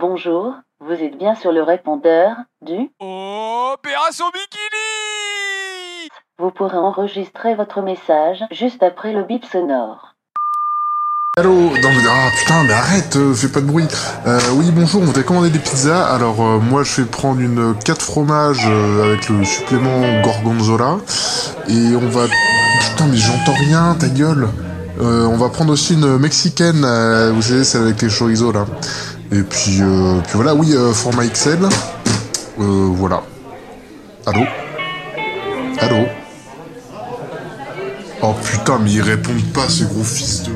Bonjour, vous êtes bien sur le répondeur du... Opération Bikini Vous pourrez enregistrer votre message juste après le bip sonore. Allô Non mais ah putain mais arrête, euh, fais pas de bruit. Euh, oui bonjour, on voudrait commander des pizzas. Alors euh, moi je vais prendre une 4 fromages euh, avec le supplément gorgonzola. Et on va... Putain mais j'entends rien, ta gueule. Euh, on va prendre aussi une mexicaine, euh, vous savez celle avec les chorizo là. Et puis, euh, puis voilà, oui, euh, format XL. Euh, voilà. Allô? Allô? Oh putain mais ils répondent pas ces gros fils de...